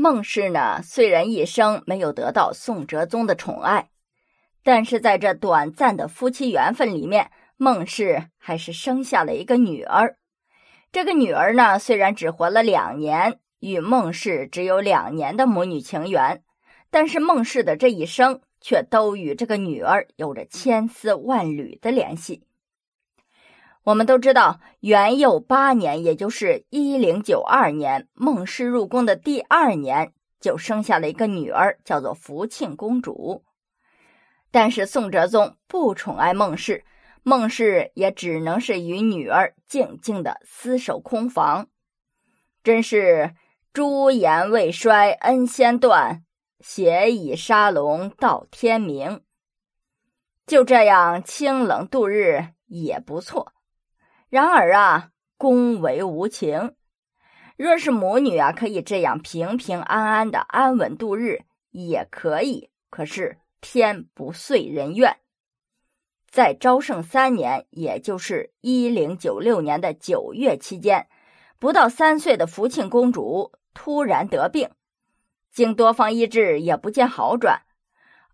孟氏呢，虽然一生没有得到宋哲宗的宠爱，但是在这短暂的夫妻缘分里面，孟氏还是生下了一个女儿。这个女儿呢，虽然只活了两年，与孟氏只有两年的母女情缘，但是孟氏的这一生却都与这个女儿有着千丝万缕的联系。我们都知道，元佑八年，也就是一零九二年，孟氏入宫的第二年，就生下了一个女儿，叫做福庆公主。但是宋哲宗不宠爱孟氏，孟氏也只能是与女儿静静的厮守空房。真是朱颜未衰恩先断，斜倚沙龙到天明。就这样清冷度日也不错。然而啊，宫闱无情。若是母女啊，可以这样平平安安的安稳度日，也可以。可是天不遂人愿，在昭圣三年，也就是一零九六年的九月期间，不到三岁的福庆公主突然得病，经多方医治也不见好转，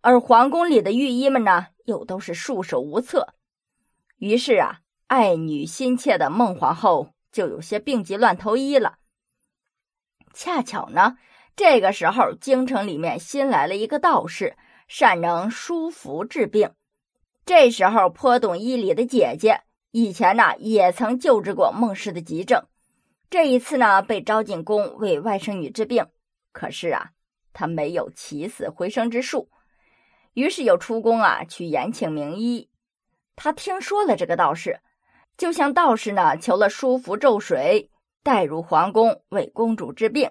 而皇宫里的御医们呢，又都是束手无策。于是啊。爱女心切的孟皇后就有些病急乱投医了。恰巧呢，这个时候京城里面新来了一个道士，善能梳服治病。这时候颇懂医理的姐姐，以前呢也曾救治过孟氏的急症，这一次呢被招进宫为外甥女治病。可是啊，她没有起死回生之术，于是又出宫啊去延请名医。他听说了这个道士。就向道士呢求了书符咒水，带入皇宫为公主治病。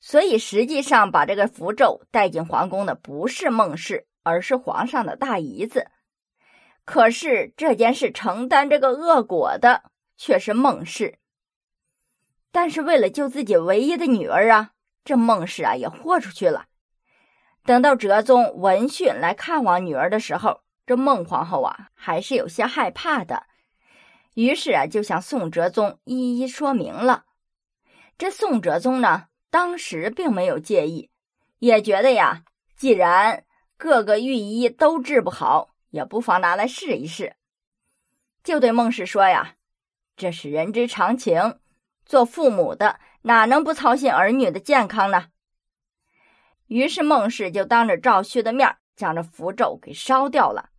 所以实际上把这个符咒带进皇宫的不是孟氏，而是皇上的大姨子。可是这件事承担这个恶果的却是孟氏。但是为了救自己唯一的女儿啊，这孟氏啊也豁出去了。等到哲宗闻讯来看望女儿的时候，这孟皇后啊还是有些害怕的。于是啊，就向宋哲宗一一说明了。这宋哲宗呢，当时并没有介意，也觉得呀，既然各个御医都治不好，也不妨拿来试一试。就对孟氏说呀：“这是人之常情，做父母的哪能不操心儿女的健康呢？”于是孟氏就当着赵旭的面将这符咒给烧掉了。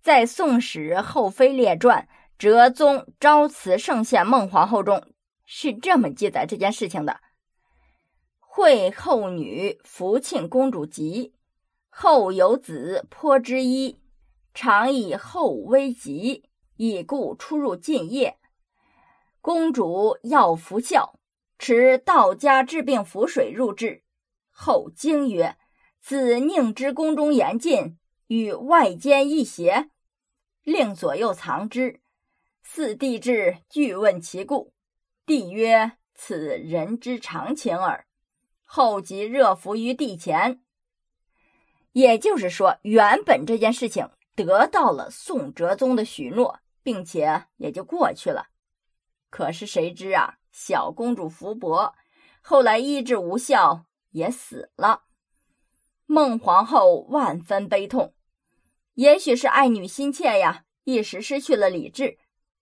在《宋史后妃列传》。哲宗昭慈圣献孟皇后中是这么记载这件事情的：惠后女福庆公主疾，后有子颇之一，常以后危急，以故出入禁业。公主要服孝，持道家治病符水入治。后惊曰：“子宁知宫中严禁，与外间一邪？”令左右藏之。四帝至，具问其故。帝曰：“此人之常情耳。”后即热服于帝前。也就是说，原本这件事情得到了宋哲宗的许诺，并且也就过去了。可是谁知啊，小公主福伯后来医治无效，也死了。孟皇后万分悲痛，也许是爱女心切呀，一时失去了理智。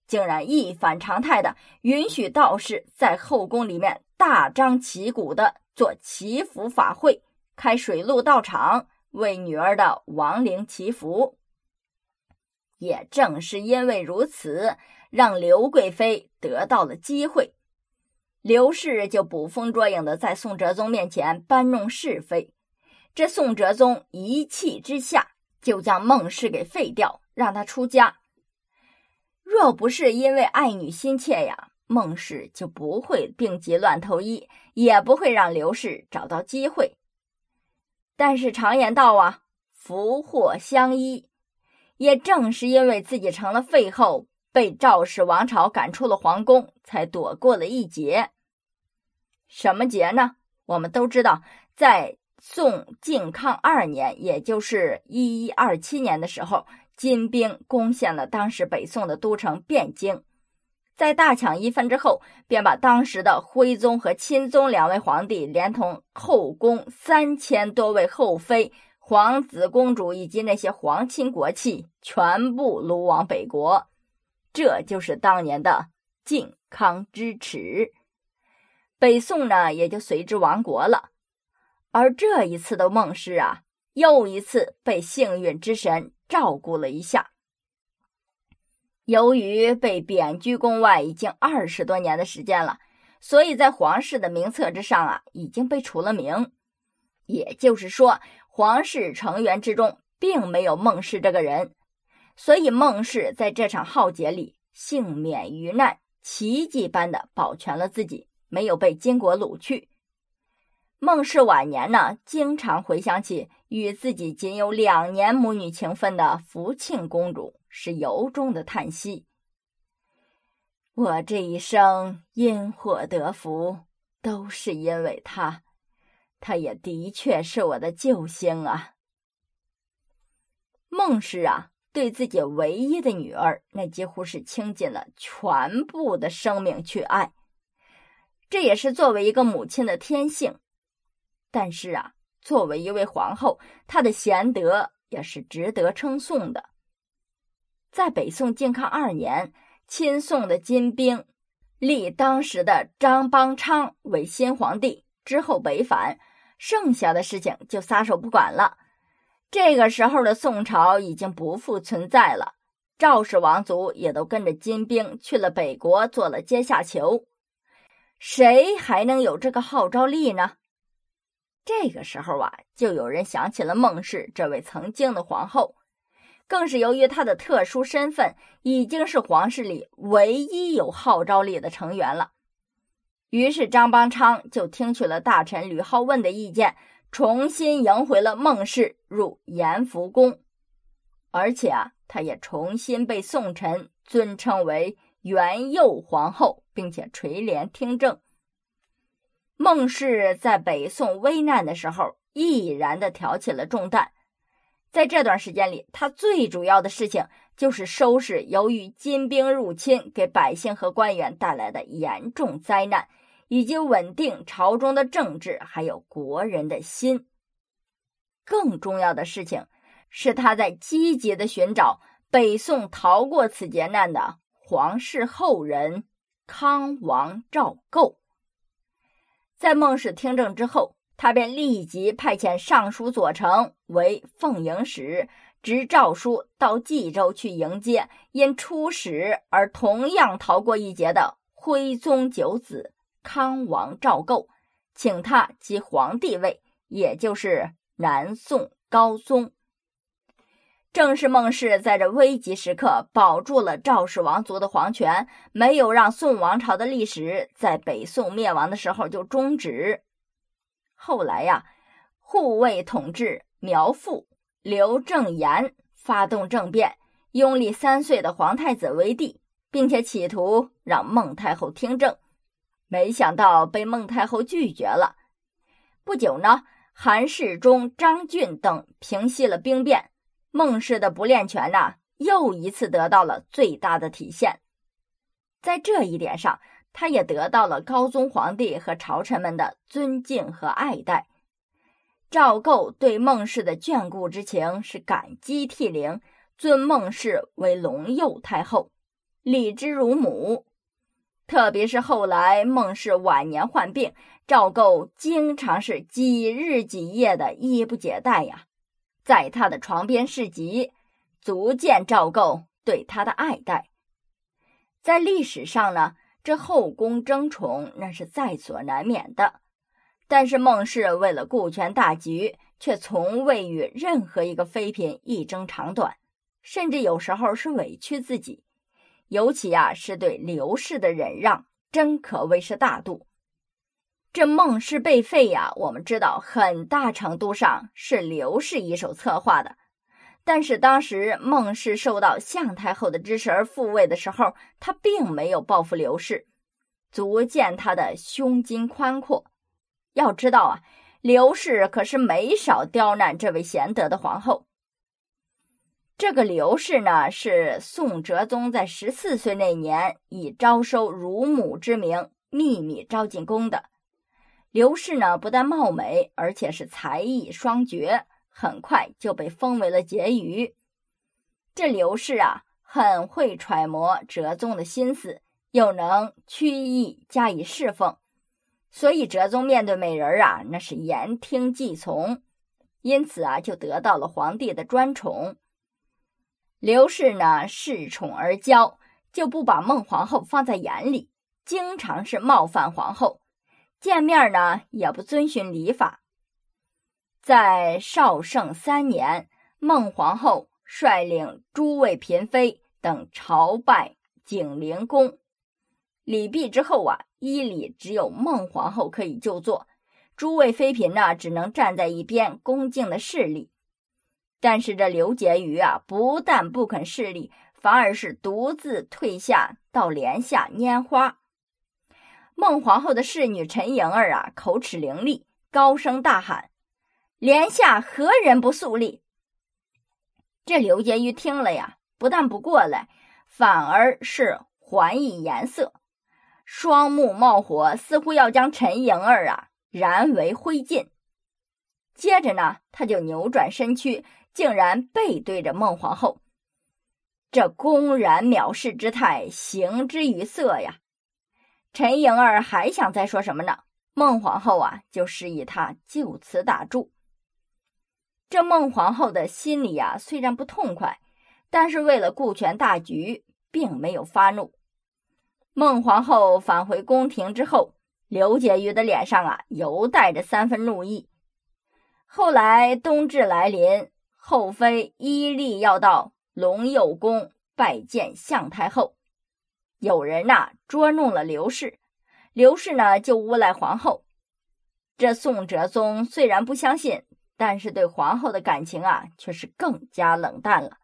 竟然一反常态的允许道士在后宫里面大张旗鼓的做祈福法会，开水陆道场为女儿的亡灵祈福。也正是因为如此，让刘贵妃得到了机会，刘氏就捕风捉影的在宋哲宗面前搬弄是非。这宋哲宗一气之下就将孟氏给废掉，让他出家。若不是因为爱女心切呀，孟氏就不会病急乱投医，也不会让刘氏找到机会。但是常言道啊，福祸相依，也正是因为自己成了废后，被赵氏王朝赶出了皇宫，才躲过了一劫。什么劫呢？我们都知道，在宋靖康二年，也就是一一二七年的时候。金兵攻陷了当时北宋的都城汴京，在大抢一番之后，便把当时的徽宗和钦宗两位皇帝，连同后宫三千多位后妃、皇子公主以及那些皇亲国戚，全部掳往北国。这就是当年的靖康之耻。北宋呢，也就随之亡国了。而这一次的孟氏啊，又一次被幸运之神照顾了一下。由于被贬居宫外已经二十多年的时间了，所以在皇室的名册之上啊，已经被除了名。也就是说，皇室成员之中并没有孟氏这个人，所以孟氏在这场浩劫里幸免于难，奇迹般的保全了自己，没有被金国掳去。孟氏晚年呢，经常回想起与自己仅有两年母女情分的福庆公主。是由衷的叹息。我这一生因祸得福，都是因为他，他也的确是我的救星啊。孟氏啊，对自己唯一的女儿，那几乎是倾尽了全部的生命去爱，这也是作为一个母亲的天性。但是啊，作为一位皇后，她的贤德也是值得称颂的。在北宋靖康二年，亲宋的金兵立当时的张邦昌为新皇帝，之后北返，剩下的事情就撒手不管了。这个时候的宋朝已经不复存在了，赵氏王族也都跟着金兵去了北国，做了阶下囚。谁还能有这个号召力呢？这个时候啊，就有人想起了孟氏这位曾经的皇后。更是由于她的特殊身份，已经是皇室里唯一有号召力的成员了。于是张邦昌就听取了大臣吕浩问的意见，重新迎回了孟氏入延福宫，而且啊，他也重新被宋臣尊称为元佑皇后，并且垂帘听政。孟氏在北宋危难的时候，毅然的挑起了重担。在这段时间里，他最主要的事情就是收拾由于金兵入侵给百姓和官员带来的严重灾难，以及稳定朝中的政治，还有国人的心。更重要的事情是，他在积极的寻找北宋逃过此劫难的皇室后人康王赵构。在孟氏听政之后。他便立即派遣尚书左丞为奉迎使，执诏书到冀州去迎接因出使而同样逃过一劫的徽宗九子康王赵构，请他即皇帝位，也就是南宋高宗。正是孟氏在这危急时刻保住了赵氏王族的皇权，没有让宋王朝的历史在北宋灭亡的时候就终止。后来呀，护卫统治苗阜刘正言发动政变，拥立三岁的皇太子为帝，并且企图让孟太后听政，没想到被孟太后拒绝了。不久呢，韩世忠、张俊等平息了兵变，孟氏的不恋权呐，又一次得到了最大的体现。在这一点上。他也得到了高宗皇帝和朝臣们的尊敬和爱戴。赵构对孟氏的眷顾之情是感激涕零，尊孟氏为隆佑太后，礼之如母。特别是后来孟氏晚年患病，赵构经常是几日几夜的衣不解带呀，在他的床边侍疾，足见赵构对他的爱戴。在历史上呢？这后宫争宠那是在所难免的，但是孟氏为了顾全大局，却从未与任何一个妃嫔一争长短，甚至有时候是委屈自己。尤其啊，是对刘氏的忍让，真可谓是大度。这孟氏被废呀，我们知道很大程度上是刘氏一手策划的。但是当时孟氏受到向太后的支持而复位的时候，他并没有报复刘氏，足见他的胸襟宽阔。要知道啊，刘氏可是没少刁难这位贤德的皇后。这个刘氏呢，是宋哲宗在十四岁那年以招收乳母之名秘密招进宫的。刘氏呢，不但貌美，而且是才艺双绝，很快就被封为了婕妤。这刘氏啊，很会揣摩哲宗的心思，又能曲意加以侍奉，所以哲宗面对美人啊，那是言听计从，因此啊，就得到了皇帝的专宠。刘氏呢，恃宠而骄，就不把孟皇后放在眼里，经常是冒犯皇后，见面呢也不遵循礼法。在绍圣三年，孟皇后率领诸位嫔妃等朝拜景陵宫，礼毕之后啊，依礼只有孟皇后可以就坐，诸位妃嫔呢只能站在一边恭敬的侍立。但是这刘婕妤啊，不但不肯势力，反而是独自退下到帘下拈花。孟皇后的侍女陈莹儿啊，口齿伶俐，高声大喊：“帘下何人不肃立？”这刘婕妤听了呀，不但不过来，反而是还以颜色，双目冒火，似乎要将陈莹儿啊燃为灰烬。接着呢，他就扭转身躯。竟然背对着孟皇后，这公然藐视之态，形之于色呀！陈莹儿还想再说什么呢？孟皇后啊，就示意他就此打住。这孟皇后的心里呀，虽然不痛快，但是为了顾全大局，并没有发怒。孟皇后返回宫廷之后，刘婕妤的脸上啊，犹带着三分怒意。后来冬至来临。后妃依例要到隆佑宫拜见向太后，有人呐捉弄了刘氏，刘氏呢就诬赖皇后。这宋哲宗虽然不相信，但是对皇后的感情啊却是更加冷淡了。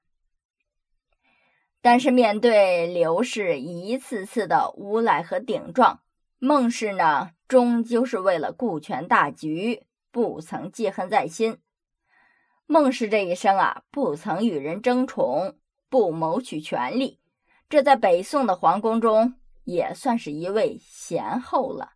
但是面对刘氏一次次的诬赖和顶撞，孟氏呢终究是为了顾全大局，不曾记恨在心。孟氏这一生啊，不曾与人争宠，不谋取权力，这在北宋的皇宫中也算是一位贤后了。